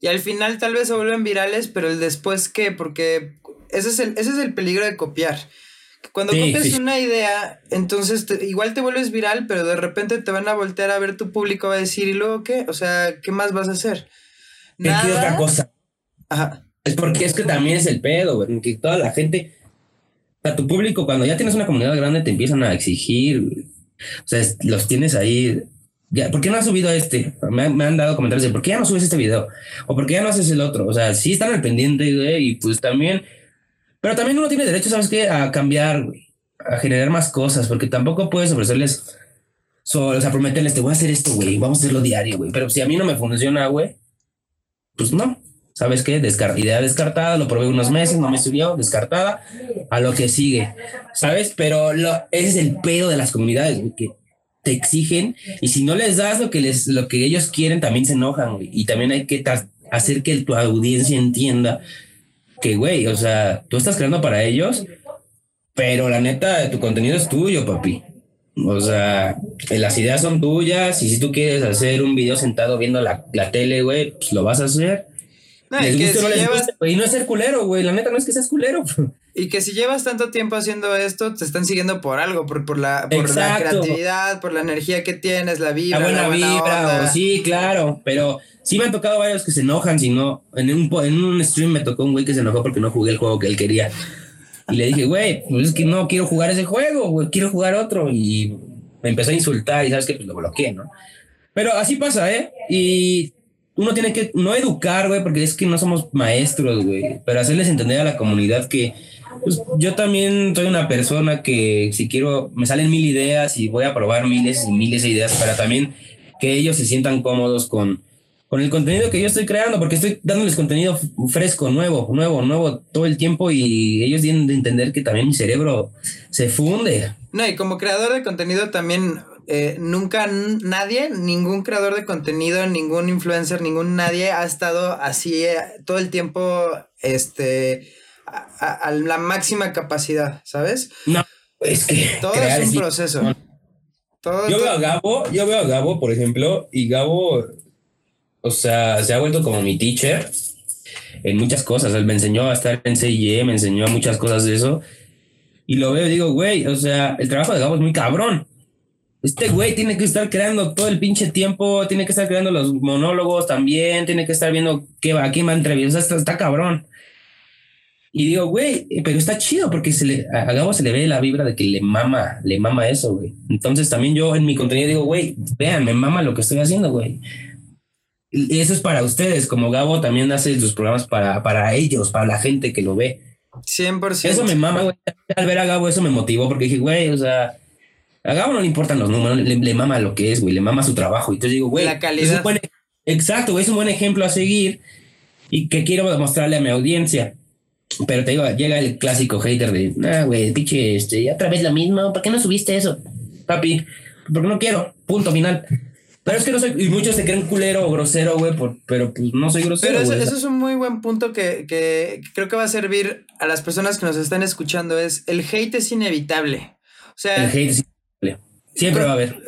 y al final tal vez se vuelven virales, pero el después qué, porque ese es el, ese es el peligro de copiar cuando copias una idea, entonces igual te vuelves viral, pero de repente te van a voltear a ver tu público, va a decir, ¿y luego qué? O sea, ¿qué más vas a hacer? Nada. ¿Qué otra cosa? Ajá. Es porque es que también es el pedo, güey, que toda la gente, o sea, tu público, cuando ya tienes una comunidad grande, te empiezan a exigir, O sea, los tienes ahí. Ya, ¿Por qué no has subido este? Me, me, han dado comentarios de ¿por qué ya no subes este video? O ¿por qué ya no haces el otro? O sea, sí están al pendiente, güey, y pues también pero también uno tiene derecho, ¿sabes qué? A cambiar, güey. A generar más cosas, porque tampoco puedes ofrecerles, o sea, prometerles, te voy a hacer esto, güey, vamos a hacerlo diario, güey. Pero si a mí no me funciona, güey, pues no. ¿Sabes qué? idea descartada, lo probé unos meses, no me subió, descartada, a lo que sigue, ¿sabes? Pero lo, ese es el pedo de las comunidades, güey, que te exigen y si no les das lo que, les, lo que ellos quieren, también se enojan, güey. Y también hay que hacer que tu audiencia entienda que, güey, o sea, tú estás creando para ellos, pero la neta, tu contenido es tuyo, papi. O sea, las ideas son tuyas y si tú quieres hacer un video sentado viendo la, la tele, güey, pues lo vas a hacer. No, y, no es ser culero, güey. La neta no es que seas culero. Y que si llevas tanto tiempo haciendo esto, te están siguiendo por algo, por, por, la, por la creatividad, por la energía que tienes, la vibra. La buena, vibra, sí, claro. Pero Sí me han tocado varios que se enojan, si no, en un, en un stream me tocó un güey que se enojó porque no jugué el juego que él quería. Y le dije, güey, pues es que no quiero jugar ese juego, güey, quiero jugar otro. Y me empezó a insultar y sabes que pues lo bloqueé, ¿no? Pero así pasa, ¿eh? Y uno tiene que no educar, güey, porque es que no somos maestros, güey, pero hacerles entender a la comunidad que pues, yo también soy una persona que si quiero, me salen mil ideas y voy a probar miles y miles de ideas para también que ellos se sientan cómodos con, con el contenido que yo estoy creando, porque estoy dándoles contenido fresco, nuevo, nuevo, nuevo todo el tiempo y ellos tienen de entender que también mi cerebro se funde. No, y como creador de contenido también eh, nunca nadie, ningún creador de contenido, ningún influencer, ningún nadie ha estado así eh, todo el tiempo, este, a, la máxima capacidad, ¿sabes? No, es que todo es un proceso. yo veo a Gabo, yo veo a Gabo, por ejemplo, y Gabo, o sea, se ha vuelto como mi teacher en muchas cosas. Él me enseñó a estar en CIE, me enseñó muchas cosas de eso. Y lo veo y digo, güey, o sea, el trabajo de Gabo es muy cabrón este güey tiene que estar creando todo el pinche tiempo, tiene que estar creando los monólogos también, tiene que estar viendo qué va, quién va a entrevistar, está, está cabrón. Y digo, güey, pero está chido porque se le, a Gabo se le ve la vibra de que le mama, le mama eso, güey. Entonces también yo en mi contenido digo, güey, vean, me mama lo que estoy haciendo, güey. Y eso es para ustedes, como Gabo también hace sus programas para, para ellos, para la gente que lo ve. 100%. Eso me mama, güey. Al ver a Gabo eso me motivó porque dije, güey, o sea, a Gabo no le importan los números, le, mama lo que es, güey, le mama su trabajo. Y entonces digo, güey, la calidad. exacto, güey, es un buen ejemplo a seguir y que quiero demostrarle a mi audiencia. Pero te digo, llega el clásico hater de, ah, güey, pinche, este, otra vez lo mismo, ¿por qué no subiste eso? Papi, porque no quiero, punto final. Pero es que no soy, y muchos se creen culero o grosero, güey, pero pues no soy grosero. Pero eso, es un muy buen punto que, que creo que va a servir a las personas que nos están escuchando, es el hate es inevitable. O sea, el hate es Siempre va a haber.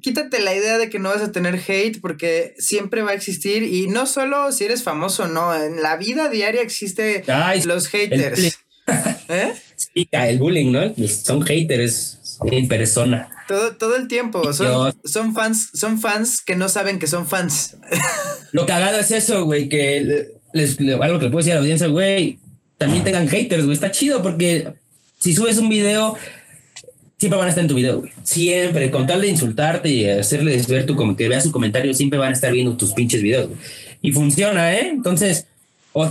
quítate la idea de que no vas a tener hate porque siempre va a existir y no solo si eres famoso, no, en la vida diaria existe los haters. ¿Eh? Sí, el bullying, ¿no? Son haters en persona. Todo, todo el tiempo. Son, son, fans, son fans que no saben que son fans. Lo cagado es eso, güey, que les, algo que le puedo decir a la audiencia, güey, también tengan haters, güey. Está chido porque si subes un video siempre van a estar en tu video, güey. Siempre, con tal de insultarte y hacerles ver tu que veas su comentario, siempre van a estar viendo tus pinches videos, güey. Y funciona, ¿eh? Entonces,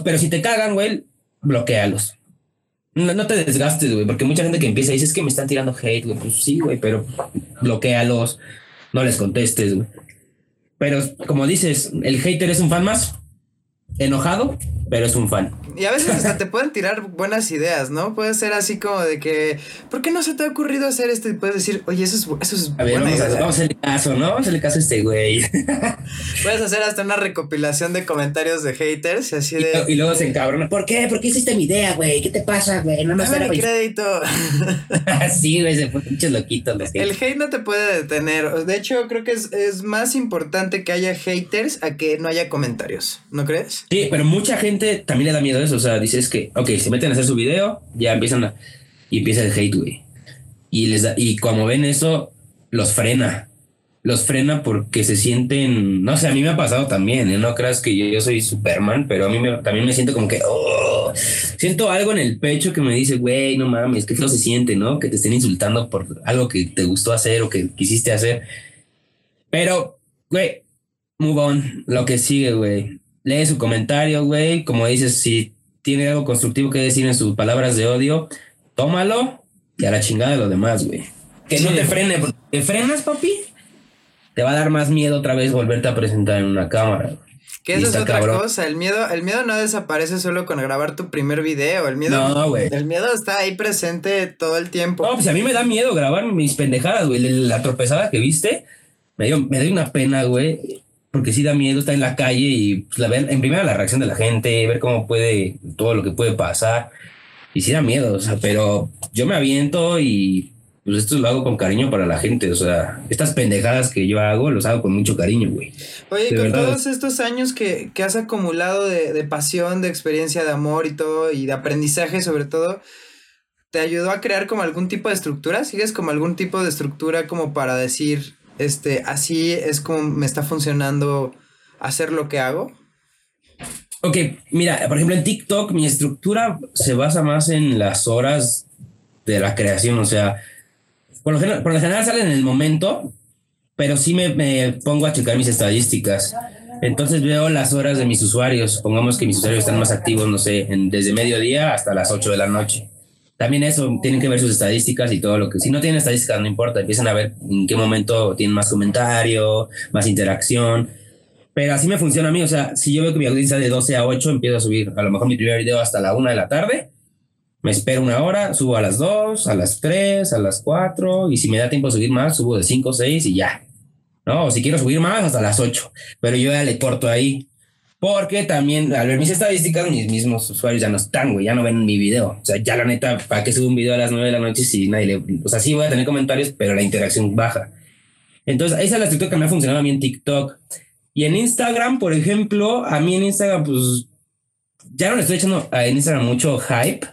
pero si te cagan, güey, bloquealos. No, no te desgastes, güey, porque mucha gente que empieza dice es que me están tirando hate, güey. Pues sí, güey, pero bloquealos, no les contestes, güey. Pero como dices, el hater es un fan más enojado, pero es un fan. Y a veces hasta te pueden tirar buenas ideas, ¿no? Puede ser así como de que, ¿por qué no se te ha ocurrido hacer esto? Y puedes decir, oye, eso es, eso es a ver, vamos, a, vamos, a, hacerle caso, ¿no? Vamos a hacerle caso a este güey. Puedes hacer hasta una recopilación de comentarios de haters y así de. Y, luego se encabrona. ¿Por qué? ¿Por qué hiciste mi idea, güey? ¿Qué te pasa, güey? No me Dame mi crédito. sí, güey, se fue pinches loquitos los El hate no te puede detener. De hecho, creo que es, es más importante que haya haters a que no haya comentarios. ¿No crees? Sí, pero mucha gente también le da miedo eso. O sea, dices que, ok, se meten a hacer su video, ya empiezan a. Y empieza el hate, güey. Y, les da, y como ven eso, los frena. Los frena porque se sienten. No sé, a mí me ha pasado también. ¿eh? No creas que yo, soy Superman, pero a mí también me siento como que. Oh, siento algo en el pecho que me dice, güey, no mames, que no se siente, ¿no? Que te estén insultando por algo que te gustó hacer o que quisiste hacer. Pero, güey, move on. Lo que sigue, güey lee su comentario, güey. Como dices, si tiene algo constructivo que decir en sus palabras de odio, tómalo y a la chingada de lo demás, güey. Que no te frene, porque te frenas, papi, te va a dar más miedo otra vez volverte a presentar en una cámara. Que eso es otra cosa, el miedo, el miedo no desaparece solo con grabar tu primer video, el miedo, no, güey. el miedo está ahí presente todo el tiempo. No, pues a mí me da miedo grabar mis pendejadas, güey, la tropezada que viste, me dio, me dio una pena, güey, porque sí da miedo estar en la calle y pues, la ver, en primera la reacción de la gente, ver cómo puede, todo lo que puede pasar. Y sí da miedo, o sea, pero yo me aviento y pues esto lo hago con cariño para la gente, o sea, estas pendejadas que yo hago, los hago con mucho cariño, güey. Oye, con todos estos años que, que has acumulado de, de, pasión, de experiencia, de amor y todo, y de aprendizaje sobre todo, ¿te ayudó a crear como algún tipo de estructura? ¿Sigues como algún tipo de estructura como para decir, este, así es como me está funcionando hacer lo que hago. Ok, mira, por ejemplo, en TikTok mi estructura se basa más en las horas de la creación, o sea, por lo general, por lo general sale en el momento, pero sí me, me pongo a checar mis estadísticas. Entonces veo las horas de mis usuarios. Pongamos que mis usuarios están más activos, no sé, desde mediodía hasta las 8 de la noche. También eso, tienen que ver sus estadísticas y todo lo que... Si no tienen estadísticas, no importa, empiezan a ver en qué momento tienen más comentario, más interacción. Pero así me funciona a mí, o sea, si yo veo que mi audiencia de 12 a 8 empiezo a subir a lo mejor mi primer video hasta la 1 de la tarde, me espero una hora, subo a las 2, a las 3, a las 4, y si me da tiempo de subir más, subo de 5 o 6 y ya. ¿No? O si quiero subir más, hasta las 8. Pero yo ya le corto ahí. Porque también, al ver mis estadísticas, mis mismos usuarios ya no están, güey, ya no ven mi video. O sea, ya la neta, ¿para qué subo un video a las 9 de la noche si nadie le... O sea, sí voy a tener comentarios, pero la interacción baja. Entonces, esa es la estructura que me ha funcionado a mí en TikTok. Y en Instagram, por ejemplo, a mí en Instagram, pues, ya no le estoy echando a Instagram mucho hype,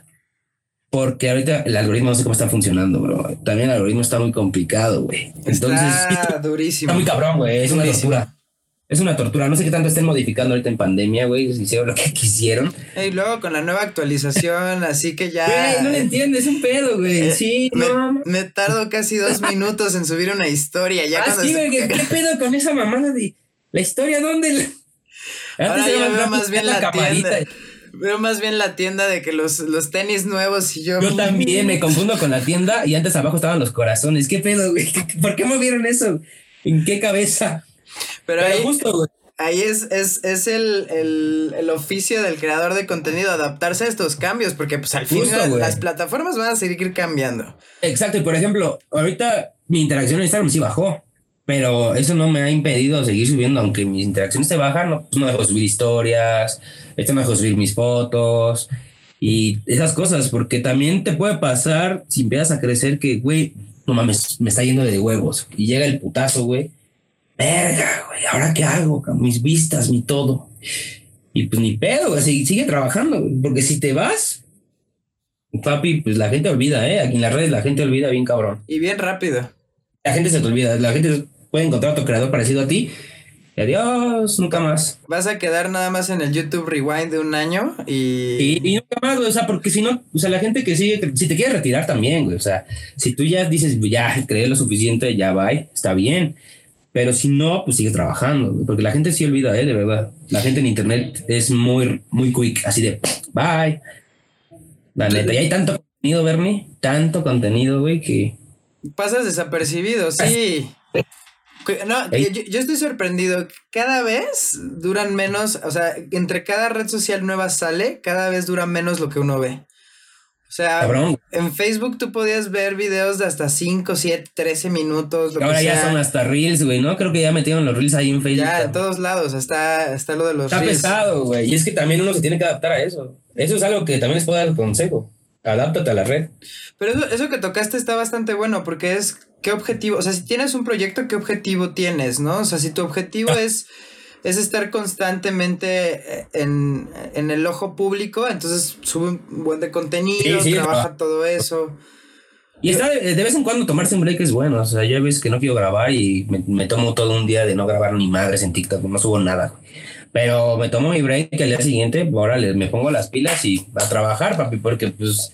porque ahorita el algoritmo no sé cómo está funcionando, bro. También el algoritmo está muy complicado, güey. Entonces, está durísimo. Está muy cabrón, güey. Es una tortura. Es una tortura. No sé qué tanto estén modificando ahorita en pandemia, güey. Hicieron lo que quisieron. Y luego con la nueva actualización, así que ya. Güey, no le entiendes, es un pedo, güey. Eh, sí, me, no. Me tardo casi dos minutos en subir una historia. Ya ah, sí, güey. ¿Qué pedo con esa mamada de la historia? ¿Dónde? Ahora ya veo más bien la, la tienda. Veo más bien la tienda de que los, los tenis nuevos y yo. Yo también me confundo con la tienda y antes abajo estaban los corazones. ¿Qué pedo, güey? ¿Por qué movieron eso? ¿En qué cabeza? Pero, ahí, justo, Ahí es, es, es el, el, el, oficio del creador de contenido, adaptarse a estos cambios, porque pues al final las plataformas van a seguir cambiando. Exacto, y por ejemplo, ahorita mi interacción en Instagram sí bajó, pero eso no me ha impedido seguir subiendo, aunque mis interacciones se bajan, no, pues no dejo subir historias, esto me dejo subir mis fotos y esas cosas, porque también te puede pasar si empiezas a crecer que, güey, no mames, me está yendo de huevos y llega el putazo, güey verga, güey, ¿ahora qué hago? Mis vistas, mi todo. Y pues ni pedo, güey, sigue trabajando, porque si te vas, papi, pues la gente olvida, ¿eh? Aquí en las redes la gente olvida bien cabrón. Y bien rápido. La gente se te olvida, la gente puede encontrar otro creador parecido a ti. Y adiós, nunca más. Vas a quedar nada más en el YouTube Rewind de un año y... Y, nunca más, güey, o sea, porque si no, o sea, la gente que sigue, si te quiere retirar también, güey, o sea, si tú ya dices, ya, creé lo suficiente, ya va, está bien. Pero si no, pues sigue trabajando, porque la gente sí olvida, ¿eh? De verdad. La gente en internet es muy, muy quick, así de bye. La neta, y hay tanto contenido, Bernie, tanto contenido, güey, que. Pasas desapercibido, sí. No, yo, yo, estoy sorprendido. Cada vez duran menos, o sea, entre cada red social nueva sale, cada vez dura menos lo que uno ve. O sea, en Facebook tú podías ver videos de hasta 5, 7, 13 minutos. Ahora ya son hasta Reels, güey, ¿no? Creo que ya metieron los Reels ahí en Facebook. Ya, en todos lados está, está lo de los Reels. Está pesado, güey. Y es que también uno se tiene que adaptar a eso. Eso es algo que también les puedo dar el consejo. Adáptate a la red. Pero eso, eso que tocaste está bastante bueno porque es qué objetivo, o sea, si tienes un proyecto, ¿qué objetivo tienes, no? O sea, si tu objetivo ah. es es estar constantemente eh, en, el ojo público, entonces sube un buen de contenido, trabaja todo eso. Y está de, vez en cuando tomarse un break es bueno, o sea, yo ves que no quiero grabar y me, tomo todo un día de no grabar ni madres en TikTok, no subo nada. Pero me tomo mi break al día siguiente, órale, me pongo las pilas y a trabajar, papi, porque pues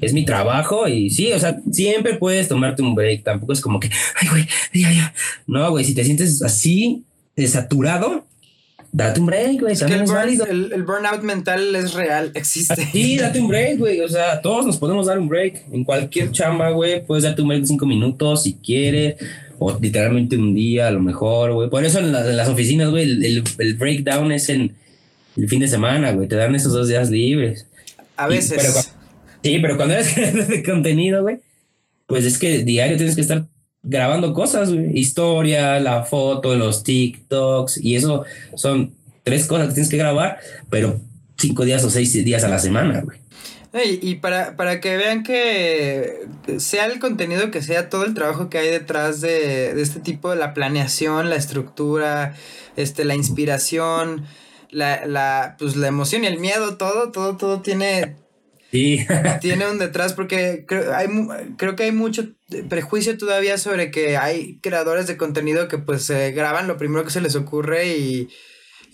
es mi trabajo y sí, o sea, siempre puedes tomarte un break, tampoco es como que, ay, güey, ya, ya. No, güey, si te sientes así, saturado, date un break, güey. el, burnout mental es real, existe. Sí, date un break, güey. O sea, todos nos podemos dar un break. En cualquier chamba, güey, puedes darte un break de cinco minutos si quieres. O literalmente un día, a lo mejor, güey. Por eso en, las oficinas, güey, el, el, breakdown es en el fin de semana, güey. Te dan esos dos días libres. A veces. sí, pero cuando eres de contenido, güey, pues es que diario tienes que estar grabando cosas, Historia, la foto, los TikToks, y eso son tres cosas que tienes que grabar, pero cinco días o seis días a la semana, güey. Y, para, para que vean que sea el contenido que sea, todo el trabajo que hay detrás de, de este tipo de la planeación, la estructura, este, la inspiración, la, la, pues la emoción y el miedo, todo, todo, todo tiene, Tiene un detrás porque creo, hay, creo que hay mucho prejuicio todavía sobre que hay creadores de contenido que pues graban lo primero que se les ocurre y,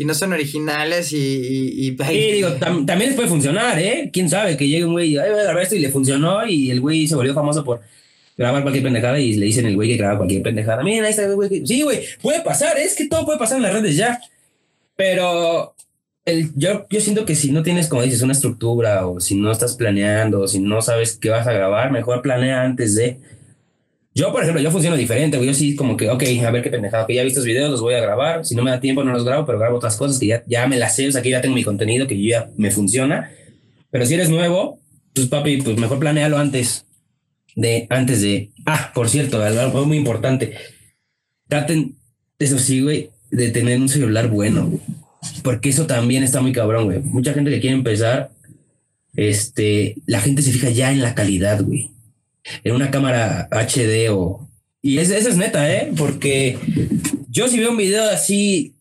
no son originales y... y, digo, también les puede funcionar, ¿eh? ¿Quién sabe? Que llegue un güey y, ay, voy a grabar esto y le funcionó y el güey se volvió famoso por grabar cualquier pendejada y le dicen el güey que graba cualquier pendejada. Mira, ahí está el güey Sí, güey, puede pasar, es que todo puede pasar en las redes ya. Pero el, yo, yo siento que si no tienes, como dices, una estructura o si no estás planeando o si no sabes qué vas a grabar, mejor planea antes de. Yo, por ejemplo, yo funciono diferente, güey. Yo sí, como que, ok, a ver qué pendejado, que ya he visto los videos, los voy a grabar. Si no me da tiempo, no los grabo, pero grabo otras cosas que ya, ya me las sé, o sea, que ya tengo mi contenido, que ya me funciona. Pero si eres nuevo, pues papi, pues mejor planealo antes de, antes de. Ah, por cierto, algo muy importante. Traten, eso sí, güey, de tener un celular bueno, güey. Porque eso también está muy cabrón, güey. Mucha gente que quiere empezar, este, la gente se fija ya en la calidad, güey. En una cámara HD o... Y eso, es neta, ¿eh? Porque yo si veo un video así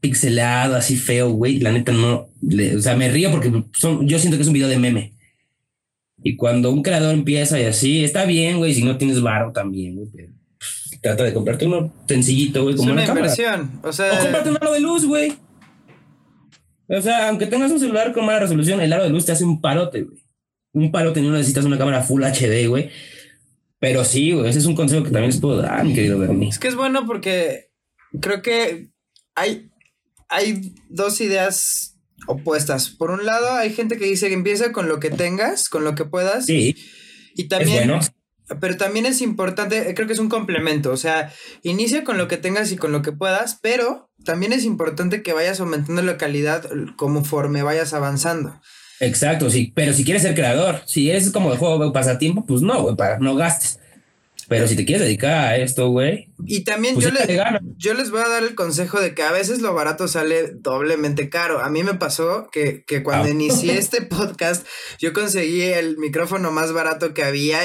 pixelado, así feo, güey, la neta no... o sea, me río porque son, yo siento que es un video de meme. Y cuando un creador empieza y así, está bien, güey, si no tienes varo también, güey. Pues, trata de comprarte uno sencillito, güey, como es una, una inversión. O sea, o un aro de luz, güey. O sea, aunque tengas un celular con mala resolución, el aro de luz te hace un parote, güey. Un parote, no necesitas una cámara Full HD, güey. Pero sí, güey, ese es un consejo que también les puedo dar, mi querido Bernie. Es que es bueno porque creo que hay, hay dos ideas opuestas. Por un lado, hay gente que dice que empieza con lo que tengas, con lo que puedas. Sí. Y también. Es bueno. Pero también es importante, creo que es un complemento, o sea, inicia con lo que tengas y con lo que puedas, pero también es importante que vayas aumentando la calidad conforme vayas avanzando. Exacto, sí, pero si quieres ser creador, si eres como el juego de pasatiempo, pues no, güey, para, no gastes. Pero si te quieres dedicar a esto, güey. Y también pues yo les voy a dar el consejo de que a veces lo barato sale doblemente caro. A mí me pasó que, que cuando Ah. inicié este podcast, yo conseguí el micrófono más barato que había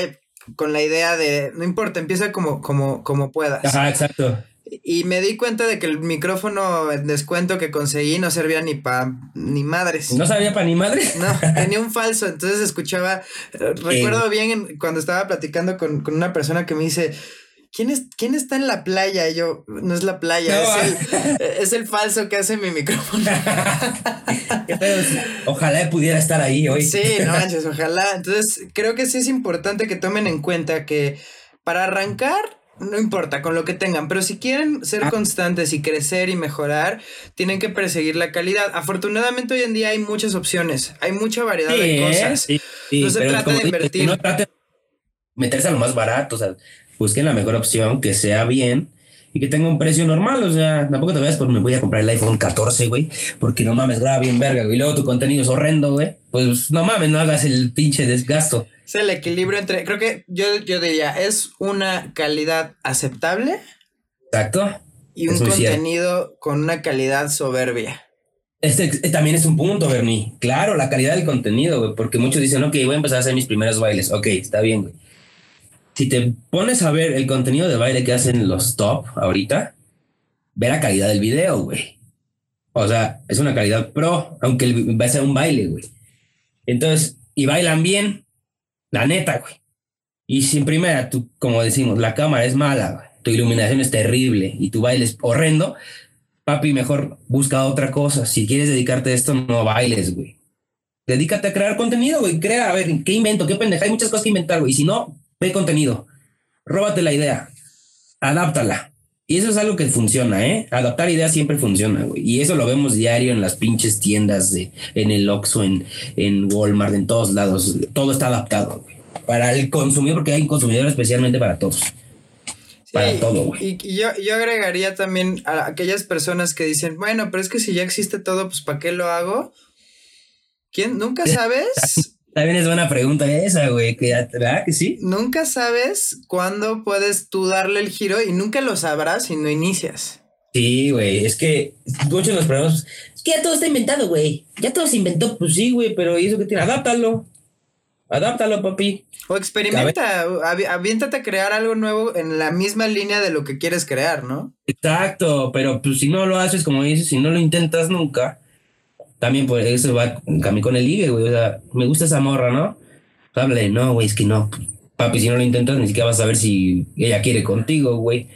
con la idea de, no importa, empieza como, como, como puedas. Ajá, exacto. Y me di cuenta de que el micrófono en descuento que conseguí no servía ni para ni madres. No sabía para ni madre. No, tenía un falso, entonces escuchaba, eh, recuerdo bien en- cuando estaba platicando con, con una persona que me dice, ¿quién, es, ¿quién está en la playa? Y yo, no es la playa, No, es, el, es el falso que hace mi micrófono. Ojalá pudiera estar ahí hoy. Sí, no manches, ojalá. Entonces, creo que sí es importante que tomen en cuenta que para arrancar, no importa con lo que tengan, pero si quieren ser Ah. constantes y crecer y mejorar, tienen que perseguir la calidad. Afortunadamente hoy en día hay muchas opciones, hay mucha variedad Sí, de cosas. Sí, sí, No se trata de invertir. No trate de meterse a lo más barato, o sea, busquen la mejor opción, que sea bien y que tenga un precio normal, o sea, tampoco te vayas por me voy a comprar el iPhone 14, güey, porque no mames, graba bien verga, güey, y luego tu contenido es horrendo, güey, pues no mames, no hagas el pinche desgasto. Es el equilibrio entre, creo que yo, yo diría, es una calidad aceptable Exacto. y un cierto. contenido con una calidad soberbia. Este eh, también es un punto, Bernie. Claro, la calidad del contenido, güey, porque muchos dicen, ok, voy a empezar a hacer mis primeros bailes. Ok, está bien, güey. Si te pones a ver el contenido de baile que hacen los top ahorita, ve la calidad del video, güey. O sea, es una calidad pro, aunque va a ser un baile, güey. Entonces, y bailan bien, la neta, güey. Y si en primera, tú, como decimos, la cámara es mala, güey, tu iluminación es terrible y tu baile es horrendo, papi, mejor busca otra cosa. Si quieres dedicarte a esto, no bailes, güey. Dedícate a crear contenido, güey. Crea, a ver, ¿qué invento? ¿Qué pendeja? Hay muchas cosas que inventar, güey. Si no, ve contenido. Róbate la idea. Adáptala. Y eso es algo que funciona, ¿eh? Adaptar ideas siempre funciona, güey. Y eso lo vemos diario en las pinches tiendas de, en el Oxxo, en, en Walmart, en todos lados. Todo está adaptado, güey. Para el consumidor, porque hay un consumidor especialmente para todos. Para todo, güey. Y, y yo, yo agregaría también a aquellas personas que dicen, bueno, pero es que si ya existe todo, pues ¿para qué lo hago? ¿Quién? ¿Nunca sabes? También es buena pregunta esa, güey. que ya- ¿Verdad que sí? nunca sabes cuándo puedes tú darle el giro y nunca lo sabrás si no inicias. Sí, güey, es que muchos de los problemas. Es que ya todo está inventado, güey. Ya todo se inventó, pues sí, güey, pero ¿y eso qué tiene? Adáptalo. Adáptalo, papi. O experimenta, avi- aviéntate a crear algo nuevo en la misma línea de lo que quieres crear, ¿no? Exacto, pero pues si no lo haces, como dices, si no lo intentas nunca, también pues eso va también con el ligue, güey. O sea, me gusta esa morra, ¿no? Háblale, no, güey, es que no. Papi, si no lo intentas, ni siquiera vas a saber si ella quiere contigo, güey.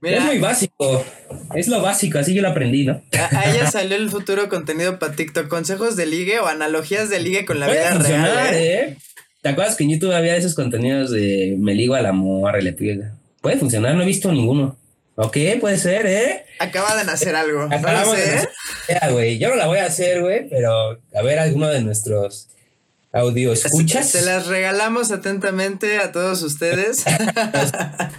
Mira, Es muy básico. Es lo básico, así yo lo aprendí, ¿no? a, a ella salió el futuro contenido para TikTok, consejos de ligue o analogías de ligue con la Puede vida real. ¿eh? ¿eh? ¿Te acuerdas que en YouTube había esos contenidos de me ligo a la morra y le pido? Puede funcionar, no he visto ninguno. Ok, puede ser, ¿eh? Acaba de nacer algo. Acabamos no de sé. nacer. güey. Yo no la voy a hacer, güey, pero a ver alguno de nuestros audio escuchas. Se las regalamos atentamente a todos ustedes.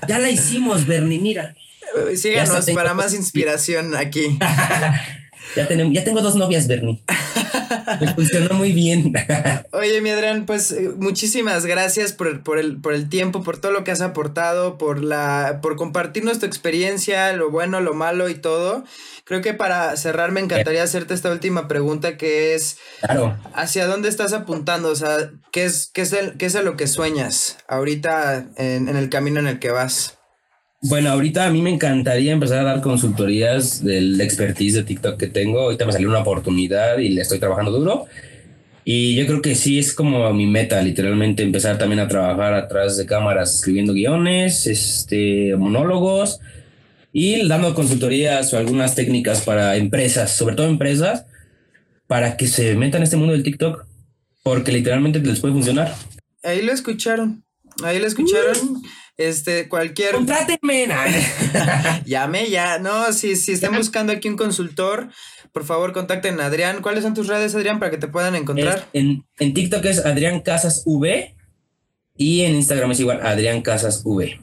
ya la hicimos, Bernie, mira. Síganos para más inspiración aquí. ya, tenemos, ya tengo dos novias, Bernie. Me funcionó muy bien. Oye, mi Adrián, pues eh, muchísimas gracias por el, por, el, por el tiempo, por todo lo que has aportado, por, la, por compartirnos tu experiencia, lo bueno, lo malo y todo. Creo que para cerrar me encantaría hacerte esta última pregunta que es, claro. ¿hacia dónde estás apuntando? O sea, ¿qué es, qué es, el, qué es a lo que sueñas ahorita en, en el camino en el que vas? Bueno, ahorita a mí me encantaría empezar a dar consultorías del expertise de TikTok que tengo. Ahorita me salió una oportunidad y le estoy trabajando duro. Y yo creo que sí es como mi meta, literalmente empezar también a trabajar atrás de cámaras, escribiendo guiones, este, monólogos y dando consultorías o algunas técnicas para empresas, sobre todo empresas, para que se metan en este mundo del TikTok, porque literalmente les puede funcionar. Ahí lo escucharon, ahí lo escucharon. Este, cualquier. ¡Contrátenme! Llame ya. No, si, si están buscando aquí un consultor, por favor contacten a Adrián. ¿Cuáles son tus redes, Adrián, para que te puedan encontrar? en, en, TikTok es Adrián Casas V y en Instagram es igual Adrián Casas V.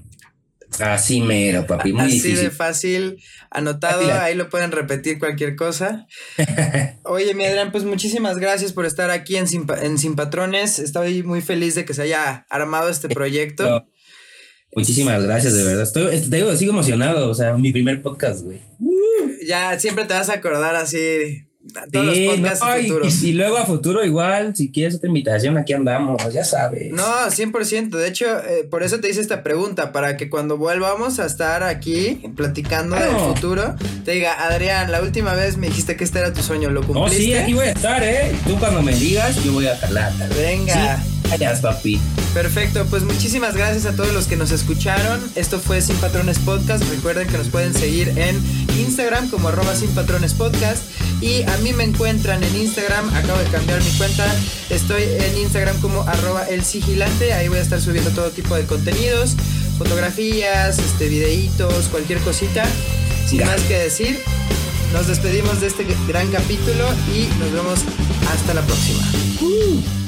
Así mero, papi. Muy Así difícil. de fácil, anotado, ahí lo pueden repetir cualquier cosa. Oye, mi Adrián, pues muchísimas gracias por estar aquí en Sin, en Sin Patrones. Estoy muy feliz de que se haya armado este proyecto. Muchísimas gracias, de verdad. Estoy, te digo, sigo emocionado. O sea, mi primer podcast, güey. Ya siempre te vas a acordar así. Todos sí, los podcasts no, futuros. Y, y, luego a futuro igual, si quieres otra invitación, aquí andamos, ya sabes. No, 100%. De hecho, eh, por eso te hice esta pregunta, para que cuando volvamos a estar aquí platicando claro. del futuro, te diga, Adrián, la última vez me dijiste que este era tu sueño, ¿lo cumpliste? No, sí, aquí voy a estar, ¿eh? Tú cuando me digas, yo voy a jalar. Venga. Sí. Gracias, papi. Perfecto, pues muchísimas gracias a todos los que nos escucharon. Esto fue Sin Patrones Podcast. Recuerden que nos pueden seguir en Instagram como arroba Sin Patrones Podcast. Y a mí me encuentran en Instagram, acabo de cambiar mi cuenta. Estoy en Instagram como arroba el sigilante. Ahí voy a estar subiendo todo tipo de contenidos, fotografías, este, videitos, cualquier cosita. Sin ya. más que decir, nos despedimos de este gran capítulo y nos vemos hasta la próxima. Uh.